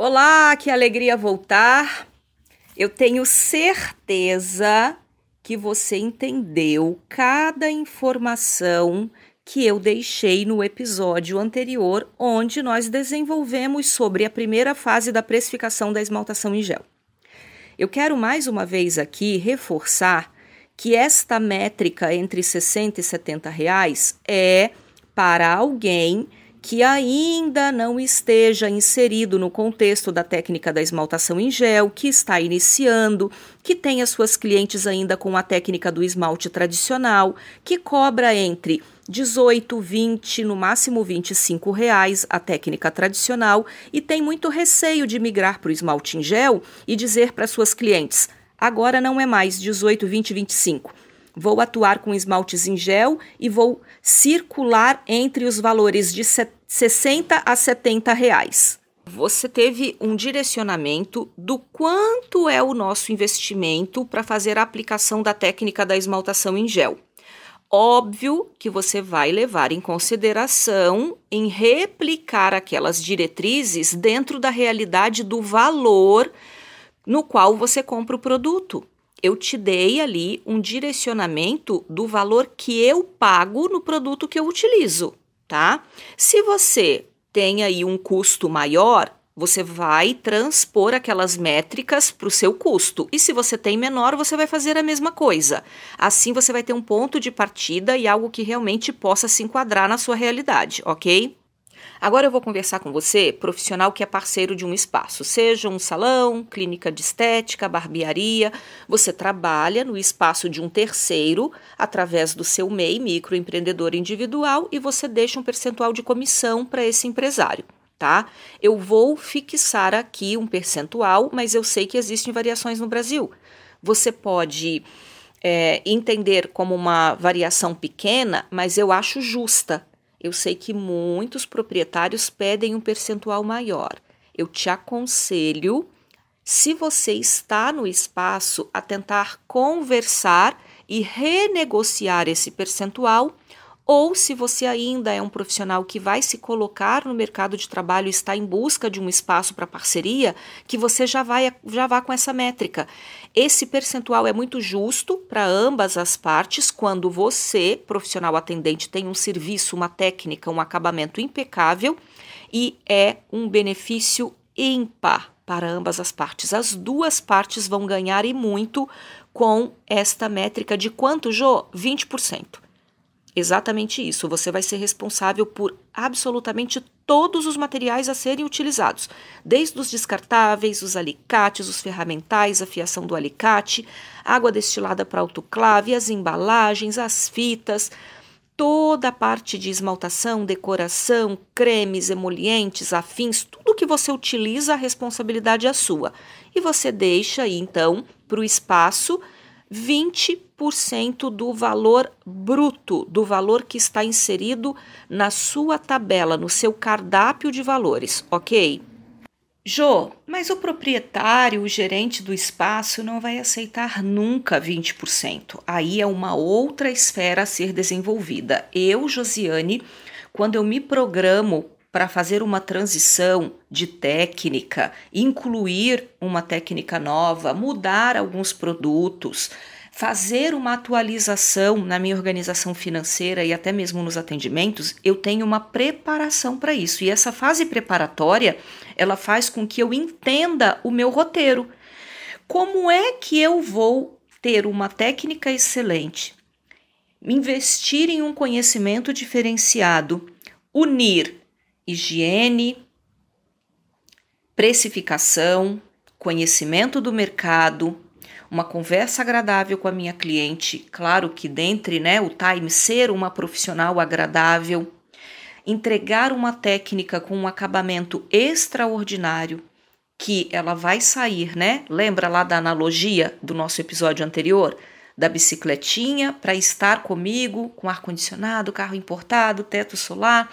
Olá, que alegria voltar. Eu tenho certeza que você entendeu cada informação que eu deixei no episódio anterior, onde nós desenvolvemos sobre a primeira fase da precificação da esmaltação em gel. Eu quero mais uma vez aqui reforçar que esta métrica entre 60 e 70 reais é para alguém que ainda não esteja inserido no contexto da técnica da esmaltação em gel, que está iniciando, que tem as suas clientes ainda com a técnica do esmalte tradicional, que cobra entre 18, 20, no máximo 25 reais a técnica tradicional e tem muito receio de migrar para o esmalte em gel e dizer para suas clientes: agora não é mais 18, 20, 25 Vou atuar com esmaltes em gel e vou circular entre os valores de 60 a 70 reais. Você teve um direcionamento do quanto é o nosso investimento para fazer a aplicação da técnica da esmaltação em gel. Óbvio que você vai levar em consideração em replicar aquelas diretrizes dentro da realidade do valor no qual você compra o produto eu te dei ali um direcionamento do valor que eu pago no produto que eu utilizo, tá? Se você tem aí um custo maior, você vai transpor aquelas métricas para o seu custo. E se você tem menor, você vai fazer a mesma coisa. Assim você vai ter um ponto de partida e algo que realmente possa se enquadrar na sua realidade, ok? Agora eu vou conversar com você, profissional que é parceiro de um espaço, seja um salão, clínica de estética, barbearia. Você trabalha no espaço de um terceiro através do seu MEI, microempreendedor individual, e você deixa um percentual de comissão para esse empresário. Tá? Eu vou fixar aqui um percentual, mas eu sei que existem variações no Brasil. Você pode é, entender como uma variação pequena, mas eu acho justa. Eu sei que muitos proprietários pedem um percentual maior. Eu te aconselho, se você está no espaço, a tentar conversar e renegociar esse percentual ou se você ainda é um profissional que vai se colocar no mercado de trabalho e está em busca de um espaço para parceria, que você já vai já vá com essa métrica. Esse percentual é muito justo para ambas as partes quando você, profissional atendente, tem um serviço, uma técnica, um acabamento impecável e é um benefício ímpar para ambas as partes. As duas partes vão ganhar e muito com esta métrica de quanto, Jô? 20%. Exatamente isso. Você vai ser responsável por absolutamente todos os materiais a serem utilizados, desde os descartáveis, os alicates, os ferramentais, a fiação do alicate, água destilada para autoclave, as embalagens, as fitas, toda a parte de esmaltação, decoração, cremes, emolientes, afins, tudo que você utiliza, a responsabilidade é sua. E você deixa aí então para o espaço 20% do valor bruto, do valor que está inserido na sua tabela, no seu cardápio de valores, ok? Jô, mas o proprietário, o gerente do espaço não vai aceitar nunca 20%. Aí é uma outra esfera a ser desenvolvida. Eu, Josiane, quando eu me programo para fazer uma transição de técnica, incluir uma técnica nova, mudar alguns produtos, fazer uma atualização na minha organização financeira e até mesmo nos atendimentos, eu tenho uma preparação para isso. E essa fase preparatória, ela faz com que eu entenda o meu roteiro. Como é que eu vou ter uma técnica excelente, investir em um conhecimento diferenciado, unir higiene, precificação, conhecimento do mercado, uma conversa agradável com a minha cliente, claro que dentre né, o time ser uma profissional agradável, entregar uma técnica com um acabamento extraordinário, que ela vai sair, né? Lembra lá da analogia do nosso episódio anterior? Da bicicletinha para estar comigo, com ar-condicionado, carro importado, teto solar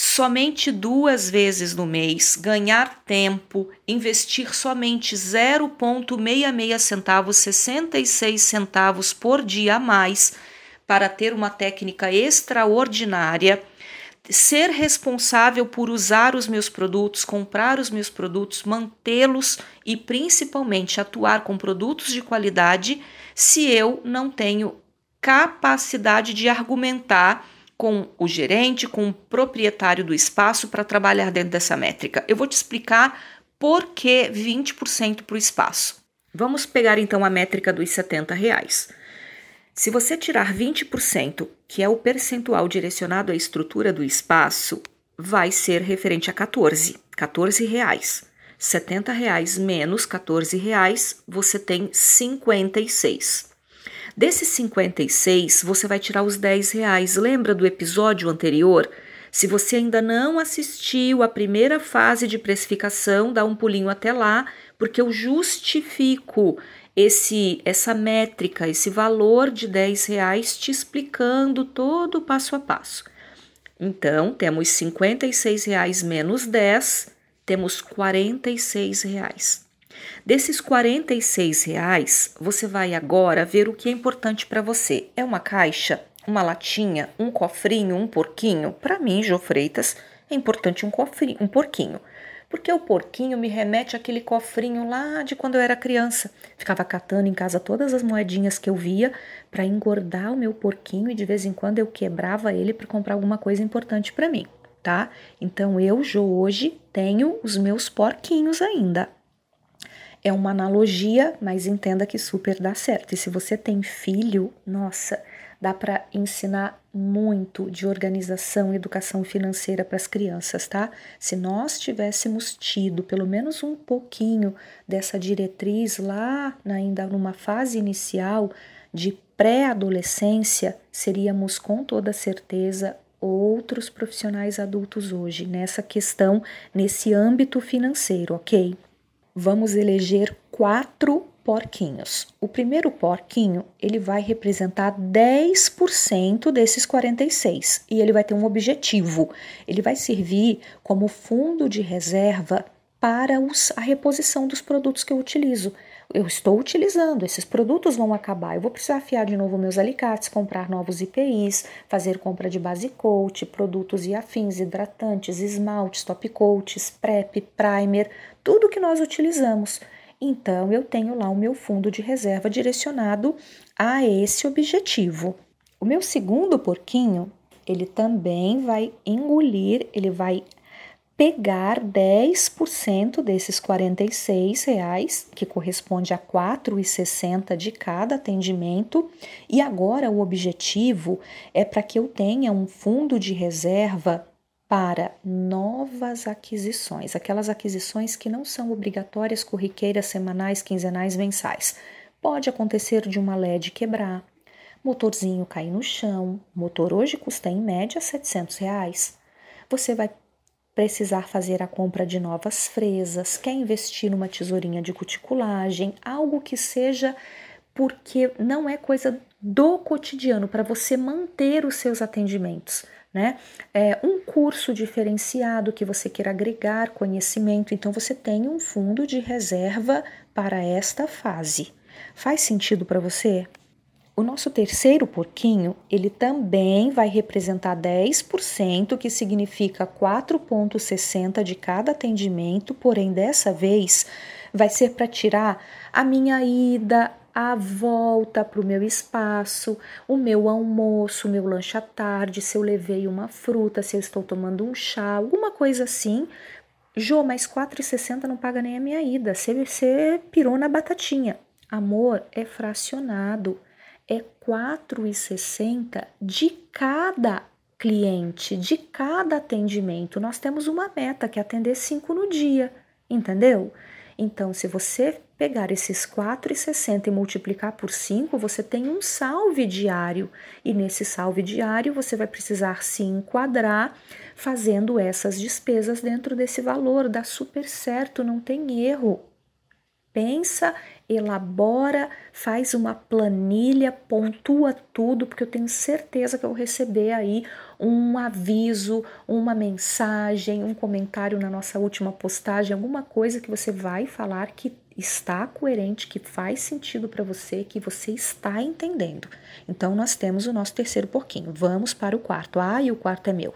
somente duas vezes no mês, ganhar tempo, investir somente 0,66 centavos, 66 centavos por dia a mais para ter uma técnica extraordinária, ser responsável por usar os meus produtos, comprar os meus produtos, mantê-los e principalmente atuar com produtos de qualidade se eu não tenho capacidade de argumentar com o gerente, com o proprietário do espaço para trabalhar dentro dessa métrica. Eu vou te explicar por que 20% para o espaço. Vamos pegar então a métrica dos 70 reais. Se você tirar 20%, que é o percentual direcionado à estrutura do espaço, vai ser referente a 14, 14 reais. 70 reais menos 14 reais, você tem 56. Desses 56, você vai tirar os 10 reais. Lembra do episódio anterior? Se você ainda não assistiu a primeira fase de precificação, dá um pulinho até lá, porque eu justifico esse essa métrica, esse valor de 10 reais te explicando todo o passo a passo. Então, temos 56 reais menos 10, temos 46 reais. Desses 46 reais, você vai agora ver o que é importante para você. É uma caixa, uma latinha, um cofrinho, um porquinho? Para mim, Jô Freitas, é importante um cofrinho, um porquinho. Porque o porquinho me remete àquele cofrinho lá de quando eu era criança. Ficava catando em casa todas as moedinhas que eu via para engordar o meu porquinho e de vez em quando eu quebrava ele para comprar alguma coisa importante para mim, tá? Então eu, Jô, hoje tenho os meus porquinhos ainda. É uma analogia, mas entenda que super dá certo. E se você tem filho, nossa, dá para ensinar muito de organização e educação financeira para as crianças, tá? Se nós tivéssemos tido pelo menos um pouquinho dessa diretriz lá, ainda numa fase inicial de pré-adolescência, seríamos com toda certeza outros profissionais adultos hoje nessa questão, nesse âmbito financeiro, ok? Vamos eleger quatro porquinhos. O primeiro porquinho, ele vai representar 10% desses 46 e ele vai ter um objetivo. Ele vai servir como fundo de reserva para os, a reposição dos produtos que eu utilizo. Eu estou utilizando, esses produtos vão acabar. Eu vou precisar afiar de novo meus alicates, comprar novos IPIs, fazer compra de base coat, produtos e afins, hidratantes, esmaltes, top coats, prep, primer, tudo que nós utilizamos. Então, eu tenho lá o meu fundo de reserva direcionado a esse objetivo. O meu segundo porquinho, ele também vai engolir, ele vai pegar 10% desses 46 reais, que corresponde a 4,60 de cada atendimento, e agora o objetivo é para que eu tenha um fundo de reserva para novas aquisições, aquelas aquisições que não são obrigatórias corriqueiras semanais, quinzenais, mensais. Pode acontecer de uma LED quebrar, motorzinho cair no chão, motor hoje custa em média 700 reais. Você vai precisar fazer a compra de novas fresas, quer investir numa tesourinha de cuticulagem, algo que seja porque não é coisa do cotidiano para você manter os seus atendimentos né? É um curso diferenciado que você queira agregar conhecimento, então você tem um fundo de reserva para esta fase. Faz sentido para você? O nosso terceiro porquinho, ele também vai representar 10%, que significa 4,60 de cada atendimento, porém dessa vez vai ser para tirar a minha ida, a volta para o meu espaço, o meu almoço, o meu lanche à tarde, se eu levei uma fruta, se eu estou tomando um chá, alguma coisa assim. Jô, mas 4,60 não paga nem a minha ida. Você, você pirou na batatinha. Amor, é fracionado. É 4,60 de cada cliente, de cada atendimento. Nós temos uma meta que é atender cinco no dia, entendeu? Então, se você pegar esses 4,60 e multiplicar por 5, você tem um salve diário. E nesse salve diário, você vai precisar se enquadrar fazendo essas despesas dentro desse valor. Dá super certo, não tem erro. Pensa, elabora, faz uma planilha, pontua tudo, porque eu tenho certeza que eu vou receber aí um aviso, uma mensagem, um comentário na nossa última postagem, alguma coisa que você vai falar que está coerente, que faz sentido para você, que você está entendendo. Então, nós temos o nosso terceiro porquinho. Vamos para o quarto. Ah, e o quarto é meu.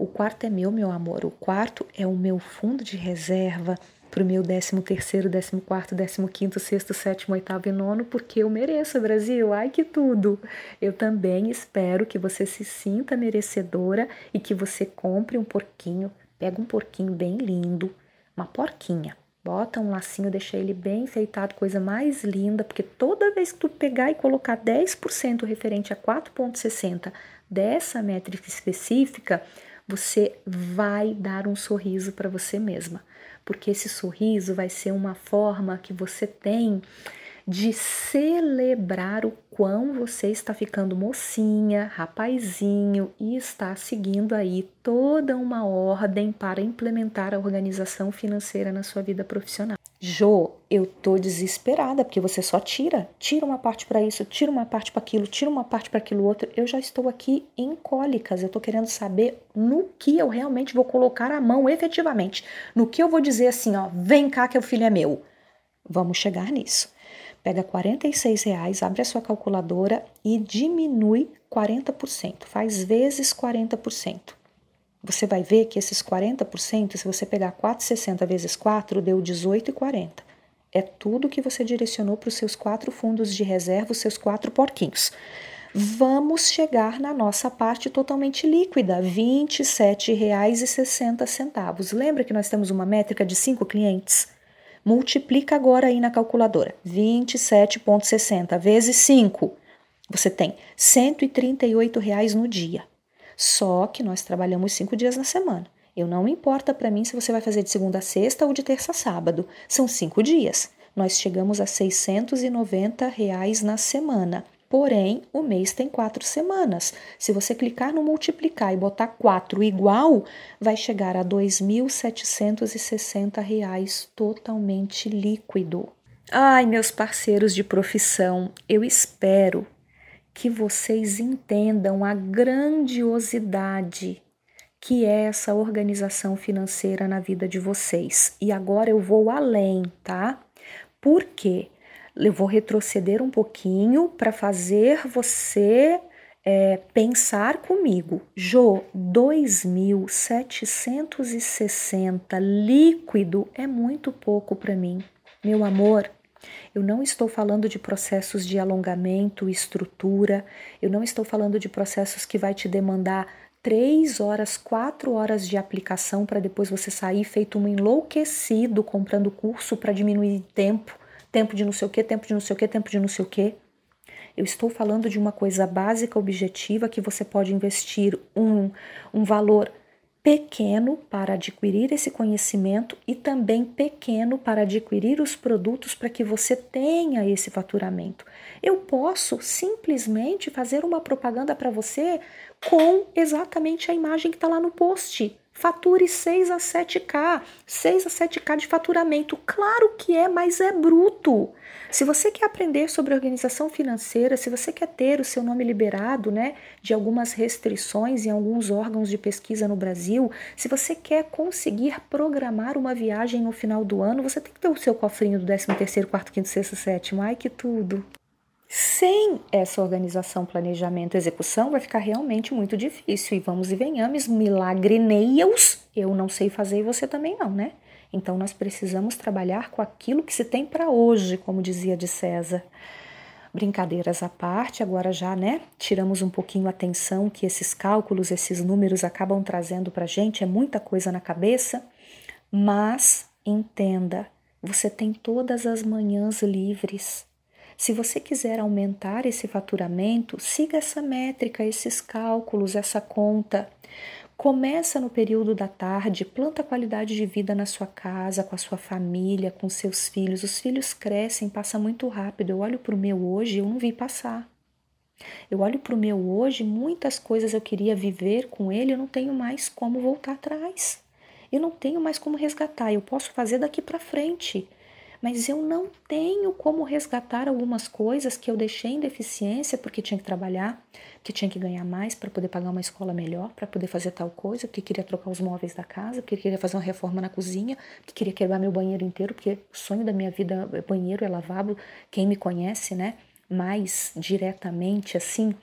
O quarto é meu, meu amor. O quarto é o meu fundo de reserva para o meu 13 terceiro, 14 quarto, 15 quinto, sexto, sétimo, oitavo e nono, porque eu mereço, Brasil. Ai que tudo! Eu também espero que você se sinta merecedora e que você compre um porquinho. Pega um porquinho bem lindo, uma porquinha. Bota um lacinho, deixa ele bem enfeitado, coisa mais linda, porque toda vez que tu pegar e colocar 10% referente a 4,60 dessa métrica específica, você vai dar um sorriso para você mesma. Porque esse sorriso vai ser uma forma que você tem de celebrar o quão você está ficando mocinha, rapazinho e está seguindo aí toda uma ordem para implementar a organização financeira na sua vida profissional. Jo, eu tô desesperada porque você só tira, tira uma parte para isso, tira uma parte para aquilo, tira uma parte para aquilo outro. Eu já estou aqui em cólicas. Eu tô querendo saber no que eu realmente vou colocar a mão efetivamente. No que eu vou dizer assim, ó, vem cá que o filho é meu. Vamos chegar nisso. Pega 46 reais, abre a sua calculadora e diminui 40%. Faz vezes 40% você vai ver que esses 40%, se você pegar 4,60 vezes 4, deu 18,40. É tudo que você direcionou para os seus quatro fundos de reserva, os seus quatro porquinhos. Vamos chegar na nossa parte totalmente líquida, R$ 27,60. Lembra que nós temos uma métrica de cinco clientes? Multiplica agora aí na calculadora. 27,60 vezes 5. Você tem 138 reais no dia. Só que nós trabalhamos cinco dias na semana. Eu não importa para mim se você vai fazer de segunda a sexta ou de terça a sábado. São cinco dias. Nós chegamos a 690 reais na semana. Porém, o mês tem quatro semanas. Se você clicar no multiplicar e botar quatro igual, vai chegar a 2.760 reais totalmente líquido. Ai, meus parceiros de profissão, eu espero que vocês entendam a grandiosidade que é essa organização financeira na vida de vocês. E agora eu vou além, tá? Por quê? Eu vou retroceder um pouquinho para fazer você é, pensar comigo. Jô, 2.760 líquido é muito pouco para mim. Meu amor, eu não estou falando de processos de alongamento, estrutura, eu não estou falando de processos que vai te demandar três horas, quatro horas de aplicação para depois você sair feito um enlouquecido comprando curso para diminuir tempo, tempo de não sei o que, tempo de não sei o que, tempo de não sei o que. Eu estou falando de uma coisa básica, objetiva, que você pode investir um, um valor pequeno para adquirir esse conhecimento e também pequeno para adquirir os produtos para que você tenha esse faturamento. Eu posso simplesmente fazer uma propaganda para você com exatamente a imagem que está lá no post. Fature 6 a 7K, 6 a 7K de faturamento. Claro que é, mas é bruto. Se você quer aprender sobre organização financeira, se você quer ter o seu nome liberado, né, de algumas restrições em alguns órgãos de pesquisa no Brasil, se você quer conseguir programar uma viagem no final do ano, você tem que ter o seu cofrinho do 13º, 4º, 5º, 6º, 7 Ai, que tudo! Sem essa organização, planejamento, execução, vai ficar realmente muito difícil. E vamos e venhamos, milagreneia-os, eu não sei fazer e você também não, né? Então nós precisamos trabalhar com aquilo que se tem para hoje, como dizia de César. Brincadeiras à parte, agora já, né? Tiramos um pouquinho a atenção que esses cálculos, esses números acabam trazendo para gente, é muita coisa na cabeça, mas entenda, você tem todas as manhãs livres se você quiser aumentar esse faturamento, siga essa métrica, esses cálculos, essa conta. Começa no período da tarde, planta qualidade de vida na sua casa, com a sua família, com seus filhos. Os filhos crescem, passa muito rápido. Eu olho para o meu hoje, eu não vi passar. Eu olho para o meu hoje, muitas coisas eu queria viver com ele, eu não tenho mais como voltar atrás. Eu não tenho mais como resgatar. Eu posso fazer daqui para frente mas eu não tenho como resgatar algumas coisas que eu deixei em deficiência porque tinha que trabalhar, que tinha que ganhar mais para poder pagar uma escola melhor, para poder fazer tal coisa, porque queria trocar os móveis da casa, porque queria fazer uma reforma na cozinha, que queria quebrar meu banheiro inteiro, porque o sonho da minha vida é banheiro, é lavabo. Quem me conhece, né, mais diretamente assim,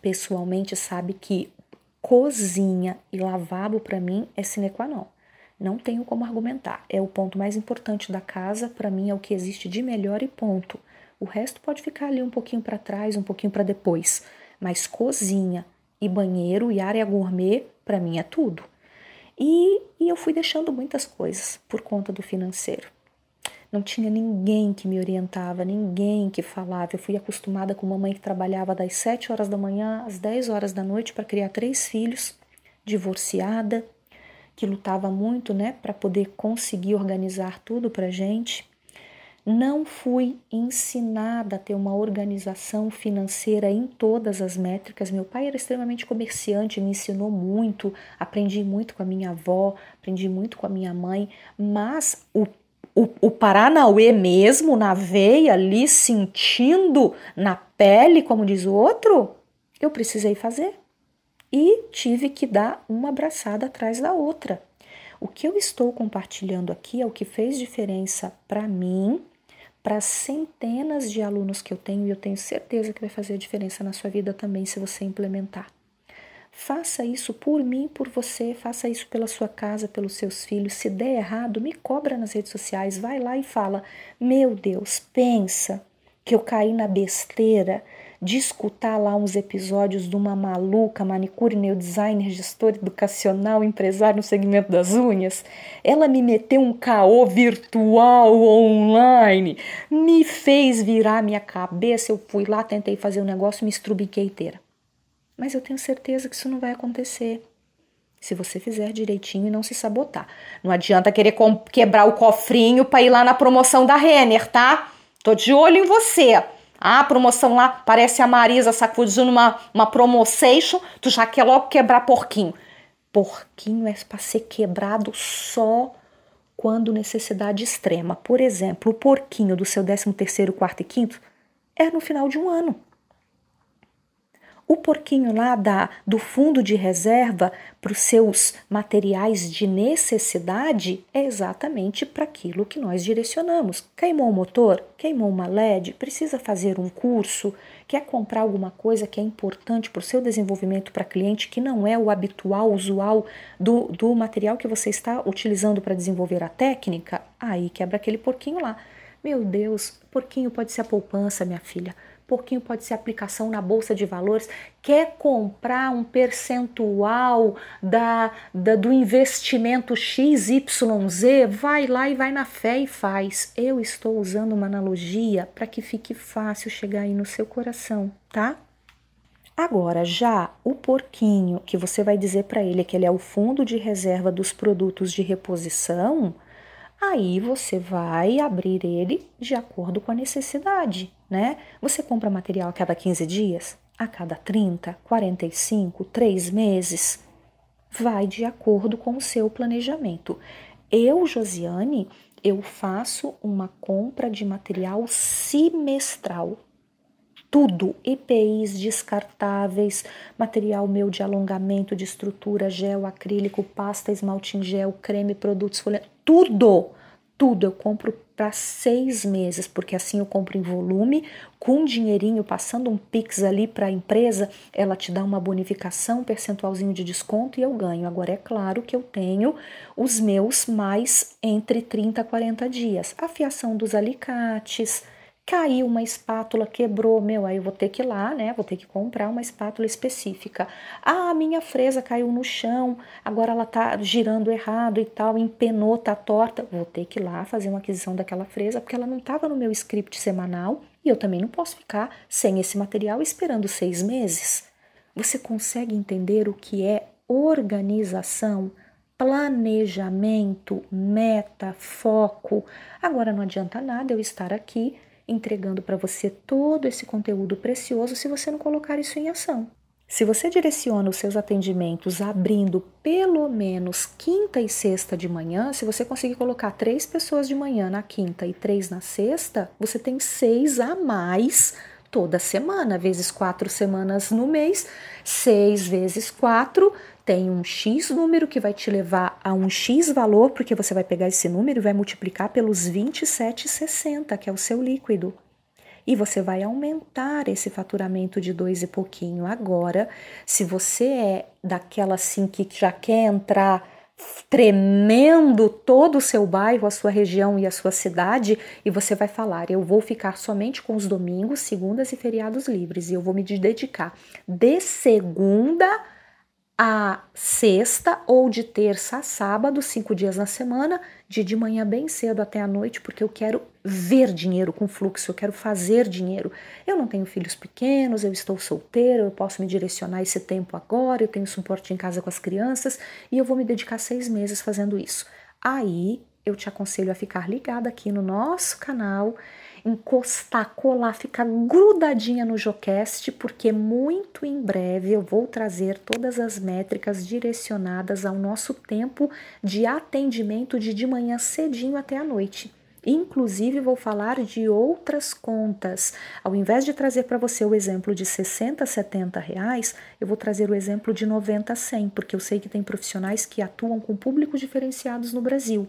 pessoalmente, sabe que cozinha e lavabo para mim é sine qua non. Não tenho como argumentar. É o ponto mais importante da casa, para mim é o que existe de melhor e ponto. O resto pode ficar ali um pouquinho para trás, um pouquinho para depois, mas cozinha e banheiro e área gourmet para mim é tudo. E, e eu fui deixando muitas coisas por conta do financeiro. Não tinha ninguém que me orientava, ninguém que falava. Eu fui acostumada com uma mãe que trabalhava das 7 horas da manhã às 10 horas da noite para criar três filhos, divorciada, que lutava muito, né, para poder conseguir organizar tudo para gente. Não fui ensinada a ter uma organização financeira em todas as métricas. Meu pai era extremamente comerciante, me ensinou muito, aprendi muito com a minha avó, aprendi muito com a minha mãe, mas o o, o Paranauê mesmo, na veia, ali sentindo na pele, como diz o outro, eu precisei fazer. E tive que dar uma abraçada atrás da outra. O que eu estou compartilhando aqui é o que fez diferença para mim, para centenas de alunos que eu tenho, e eu tenho certeza que vai fazer diferença na sua vida também se você implementar. Faça isso por mim, por você, faça isso pela sua casa, pelos seus filhos. Se der errado, me cobra nas redes sociais, vai lá e fala: Meu Deus, pensa que eu caí na besteira de escutar lá uns episódios de uma maluca manicure, neodesigner, gestor educacional, empresário no segmento das unhas. Ela me meteu um caô virtual online, me fez virar minha cabeça. Eu fui lá, tentei fazer o um negócio, me estrubiquei inteira. Mas eu tenho certeza que isso não vai acontecer. Se você fizer direitinho e não se sabotar. Não adianta querer quebrar o cofrinho para ir lá na promoção da Renner, tá? Tô de olho em você. Ah, promoção lá, parece a Marisa sacudindo uma, uma promoção, tu já quer logo quebrar porquinho. Porquinho é para ser quebrado só quando necessidade extrema. Por exemplo, o porquinho do seu 13 terceiro, quarto e quinto é no final de um ano. O porquinho lá da, do fundo de reserva para os seus materiais de necessidade é exatamente para aquilo que nós direcionamos. Queimou o motor? Queimou uma LED? Precisa fazer um curso? Quer comprar alguma coisa que é importante para o seu desenvolvimento para cliente que não é o habitual, usual do, do material que você está utilizando para desenvolver a técnica? Aí quebra aquele porquinho lá. Meu Deus, porquinho pode ser a poupança, minha filha pouquinho pode ser aplicação na bolsa de valores, quer comprar um percentual da, da do investimento XYZ, vai lá e vai na fé e faz. Eu estou usando uma analogia para que fique fácil chegar aí no seu coração, tá? Agora, já o porquinho, que você vai dizer para ele que ele é o fundo de reserva dos produtos de reposição, aí você vai abrir ele de acordo com a necessidade, né? Você compra material a cada 15 dias, a cada 30, 45, 3 meses. Vai de acordo com o seu planejamento. Eu, Josiane, eu faço uma compra de material semestral. Tudo, EPIs descartáveis, material meu de alongamento, de estrutura, gel, acrílico, pasta, esmalte em gel, creme, produtos, folha, tudo, tudo eu compro para seis meses, porque assim eu compro em volume, com dinheirinho, passando um Pix ali para a empresa, ela te dá uma bonificação, um percentualzinho de desconto e eu ganho. Agora é claro que eu tenho os meus mais entre 30 a 40 dias. A fiação dos alicates, caiu uma espátula, quebrou, meu, aí eu vou ter que ir lá, né? Vou ter que comprar uma espátula específica. Ah, minha fresa caiu no chão, agora ela tá girando errado e tal, empenou, tá torta. Vou ter que ir lá fazer uma aquisição daquela fresa, porque ela não estava no meu script semanal e eu também não posso ficar sem esse material esperando seis meses. Você consegue entender o que é organização? planejamento, meta, foco. Agora não adianta nada eu estar aqui entregando para você todo esse conteúdo precioso se você não colocar isso em ação. Se você direciona os seus atendimentos abrindo pelo menos quinta e sexta de manhã, se você conseguir colocar três pessoas de manhã na quinta e três na sexta, você tem seis a mais toda semana, vezes quatro semanas no mês, seis vezes quatro tem um X número que vai te levar a um X valor, porque você vai pegar esse número e vai multiplicar pelos 27,60, que é o seu líquido. e você vai aumentar esse faturamento de dois e pouquinho. Agora, se você é daquela assim que já quer entrar tremendo todo o seu bairro, a sua região e a sua cidade, e você vai falar: eu vou ficar somente com os domingos, segundas e feriados livres, e eu vou me dedicar de segunda a sexta ou de terça a sábado, cinco dias na semana, de de manhã bem cedo até a noite, porque eu quero ver dinheiro com fluxo, eu quero fazer dinheiro. Eu não tenho filhos pequenos, eu estou solteira, eu posso me direcionar esse tempo agora, eu tenho suporte em casa com as crianças e eu vou me dedicar seis meses fazendo isso. Aí eu te aconselho a ficar ligada aqui no nosso canal encostar, colar, ficar grudadinha no Jocast, porque muito em breve eu vou trazer todas as métricas direcionadas ao nosso tempo de atendimento de de manhã cedinho até a noite. Inclusive, vou falar de outras contas. Ao invés de trazer para você o exemplo de 60, 70 reais, eu vou trazer o exemplo de 90, 100, porque eu sei que tem profissionais que atuam com públicos diferenciados no Brasil.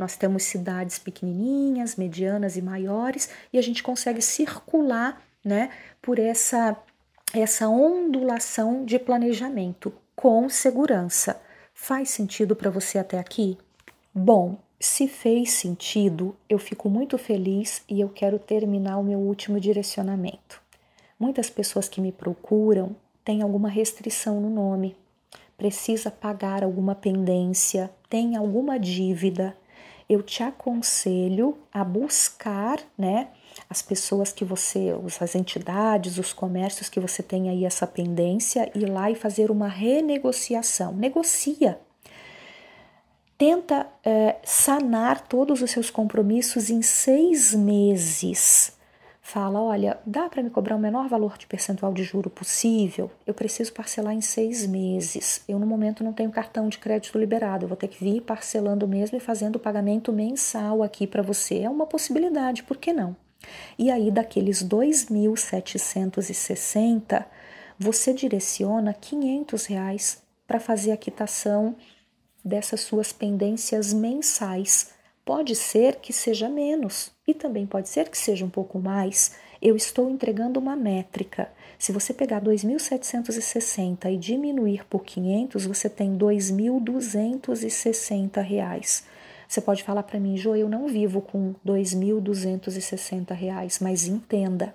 Nós temos cidades pequenininhas, medianas e maiores e a gente consegue circular, né, por essa essa ondulação de planejamento com segurança. Faz sentido para você até aqui? Bom, se fez sentido, eu fico muito feliz e eu quero terminar o meu último direcionamento. Muitas pessoas que me procuram têm alguma restrição no nome, precisa pagar alguma pendência, tem alguma dívida, eu te aconselho a buscar, né, as pessoas que você, as entidades, os comércios que você tem aí essa pendência, ir lá e fazer uma renegociação. Negocia. Tenta é, sanar todos os seus compromissos em seis meses fala: olha, dá para me cobrar o menor valor de percentual de juro possível? Eu preciso parcelar em seis meses. Eu, no momento, não tenho cartão de crédito liberado. Eu vou ter que vir parcelando mesmo e fazendo o pagamento mensal aqui para você. É uma possibilidade, por que não? E aí, daqueles 2.760, você direciona 500 reais para fazer a quitação dessas suas pendências mensais Pode ser que seja menos e também pode ser que seja um pouco mais. Eu estou entregando uma métrica. Se você pegar 2.760 e diminuir por 500, você tem 2.260 reais. Você pode falar para mim, Jo, eu não vivo com 2.260 reais, mas entenda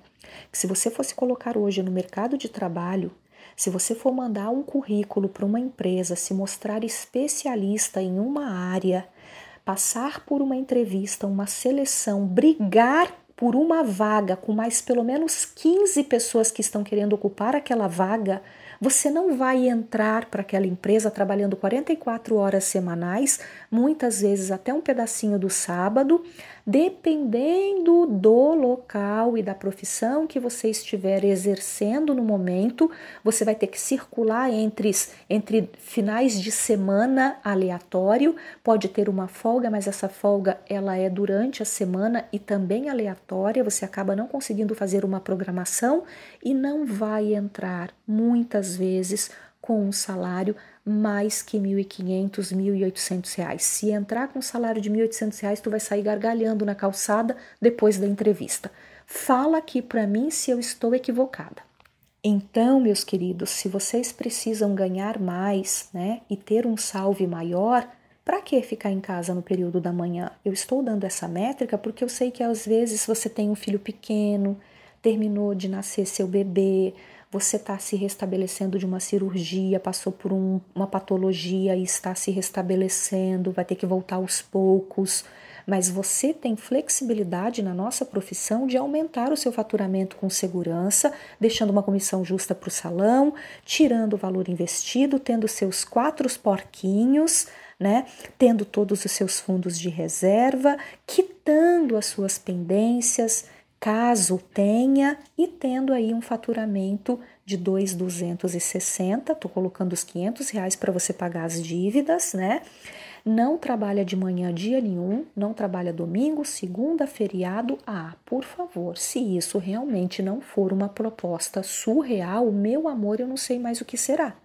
que se você fosse colocar hoje no mercado de trabalho, se você for mandar um currículo para uma empresa, se mostrar especialista em uma área, passar por uma entrevista, uma seleção, brigar por uma vaga com mais pelo menos 15 pessoas que estão querendo ocupar aquela vaga, você não vai entrar para aquela empresa trabalhando 44 horas semanais, muitas vezes até um pedacinho do sábado, dependendo do local e da profissão que você estiver exercendo no momento, você vai ter que circular entre, entre finais de semana aleatório, pode ter uma folga, mas essa folga ela é durante a semana e também aleatória, você acaba não conseguindo fazer uma programação e não vai entrar muitas vezes com um salário mais que R$ 1.500, R$ 1.800. Se entrar com um salário de R$ 1.800, tu vai sair gargalhando na calçada depois da entrevista. Fala aqui para mim se eu estou equivocada. Então, meus queridos, se vocês precisam ganhar mais, né, e ter um salve maior, para que ficar em casa no período da manhã? Eu estou dando essa métrica porque eu sei que às vezes você tem um filho pequeno, terminou de nascer seu bebê, você está se restabelecendo de uma cirurgia, passou por um, uma patologia e está se restabelecendo, vai ter que voltar aos poucos. Mas você tem flexibilidade na nossa profissão de aumentar o seu faturamento com segurança, deixando uma comissão justa para o salão, tirando o valor investido, tendo seus quatro porquinhos, né? Tendo todos os seus fundos de reserva, quitando as suas pendências, caso tenha, e tendo aí um faturamento de 2,260, estou colocando os 500 reais para você pagar as dívidas, né? Não trabalha de manhã dia nenhum, não trabalha domingo, segunda, feriado. Ah, por favor, se isso realmente não for uma proposta surreal, meu amor, eu não sei mais o que será.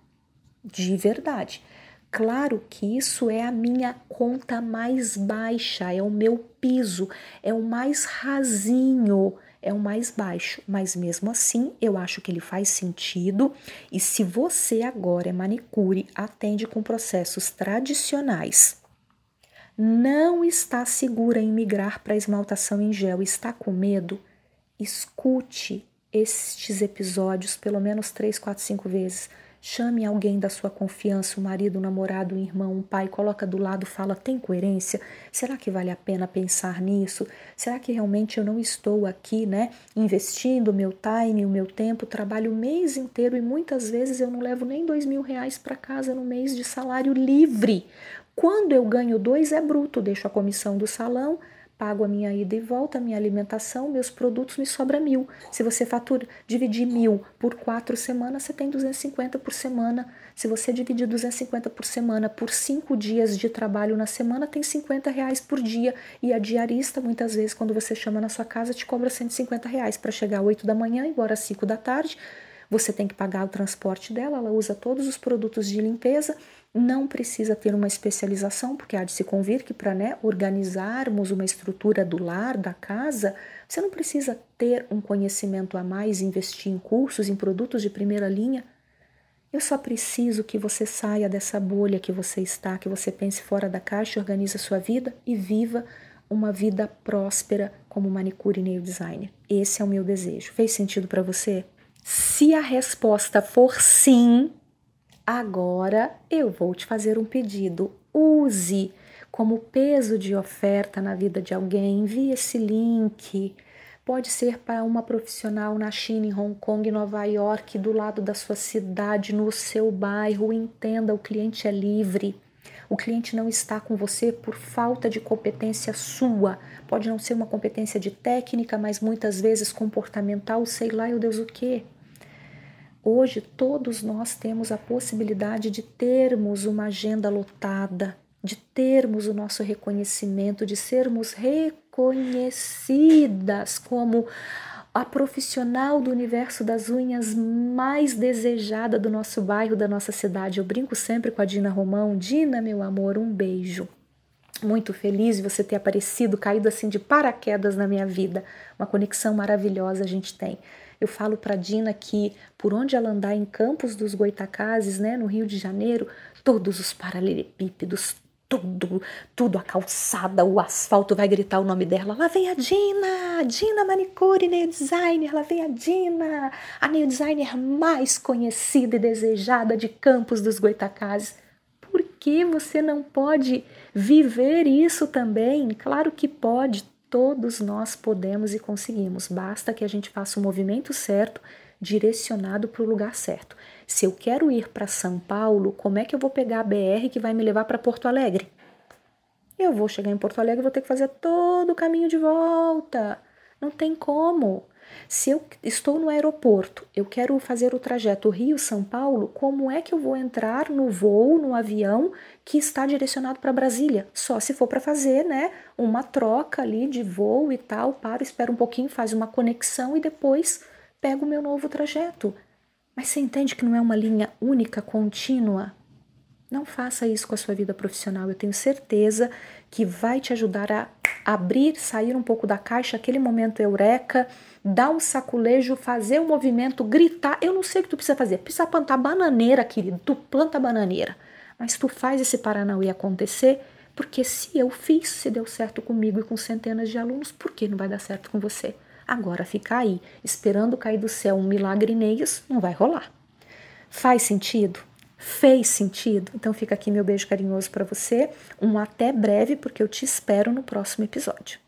De verdade. Claro que isso é a minha conta mais baixa, é o meu piso, é o mais rasinho, é o mais baixo, mas mesmo assim eu acho que ele faz sentido. E se você agora é manicure, atende com processos tradicionais, não está segura em migrar para esmaltação em gel, está com medo, escute estes episódios pelo menos três, quatro, cinco vezes Chame alguém da sua confiança, um marido, um namorado, um irmão, um pai, coloca do lado, fala: tem coerência? Será que vale a pena pensar nisso? Será que realmente eu não estou aqui, né, investindo o meu time, o meu tempo, trabalho o mês inteiro e muitas vezes eu não levo nem dois mil reais para casa no mês de salário livre? Quando eu ganho dois é bruto, deixo a comissão do salão, pago a minha ida e volta, a minha alimentação, meus produtos, me sobra mil. Se você fatura, dividir mil por quatro semanas, você tem 250 por semana. Se você dividir 250 por semana por cinco dias de trabalho na semana, tem 50 reais por dia. E a diarista, muitas vezes, quando você chama na sua casa, te cobra 150 reais para chegar às 8 da manhã, embora às 5 da tarde. Você tem que pagar o transporte dela, ela usa todos os produtos de limpeza não precisa ter uma especialização, porque há de se convir que para né, organizarmos uma estrutura do lar, da casa, você não precisa ter um conhecimento a mais, investir em cursos, em produtos de primeira linha. Eu só preciso que você saia dessa bolha que você está, que você pense fora da caixa, organize a sua vida e viva uma vida próspera como manicure e nail designer. Esse é o meu desejo. Fez sentido para você? Se a resposta for sim, Agora eu vou te fazer um pedido. Use como peso de oferta na vida de alguém. Envie esse link. Pode ser para uma profissional na China, em Hong Kong, Nova York, do lado da sua cidade, no seu bairro. Entenda, o cliente é livre. O cliente não está com você por falta de competência sua. Pode não ser uma competência de técnica, mas muitas vezes comportamental, sei lá, eu Deus o quê. Hoje todos nós temos a possibilidade de termos uma agenda lotada, de termos o nosso reconhecimento, de sermos reconhecidas como a profissional do universo das unhas mais desejada do nosso bairro, da nossa cidade. Eu brinco sempre com a Dina Romão. Dina, meu amor, um beijo. Muito feliz de você ter aparecido, caído assim de paraquedas na minha vida. Uma conexão maravilhosa a gente tem. Eu falo para Dina que por onde ela andar em Campos dos Goitacazes, né, no Rio de Janeiro, todos os paralelepípedos, tudo, tudo a calçada, o asfalto vai gritar o nome dela. Lá vem a Dina, Dina Manicure Nail Designer, lá vem a Dina, a nail designer mais conhecida e desejada de Campos dos Goitacazes. Por que você não pode viver isso também? Claro que pode, Todos nós podemos e conseguimos, basta que a gente faça o movimento certo, direcionado para o lugar certo. Se eu quero ir para São Paulo, como é que eu vou pegar a BR que vai me levar para Porto Alegre? Eu vou chegar em Porto Alegre e vou ter que fazer todo o caminho de volta. Não tem como. Se eu estou no aeroporto, eu quero fazer o trajeto Rio-São Paulo, como é que eu vou entrar no voo, no avião que está direcionado para Brasília? Só se for para fazer, né, uma troca ali de voo e tal, paro, espero um pouquinho, faz uma conexão e depois pego o meu novo trajeto. Mas você entende que não é uma linha única, contínua? Não faça isso com a sua vida profissional. Eu tenho certeza que vai te ajudar a abrir, sair um pouco da caixa, aquele momento eureka, dar um saculejo, fazer um movimento, gritar. Eu não sei o que tu precisa fazer. Precisa plantar bananeira, querido. Tu planta bananeira. Mas tu faz esse Paranauê acontecer, porque se eu fiz, se deu certo comigo e com centenas de alunos, por que não vai dar certo com você? Agora ficar aí, esperando cair do céu um milagre neias, não vai rolar. Faz sentido? Fez sentido? Então fica aqui meu beijo carinhoso para você. Um até breve, porque eu te espero no próximo episódio.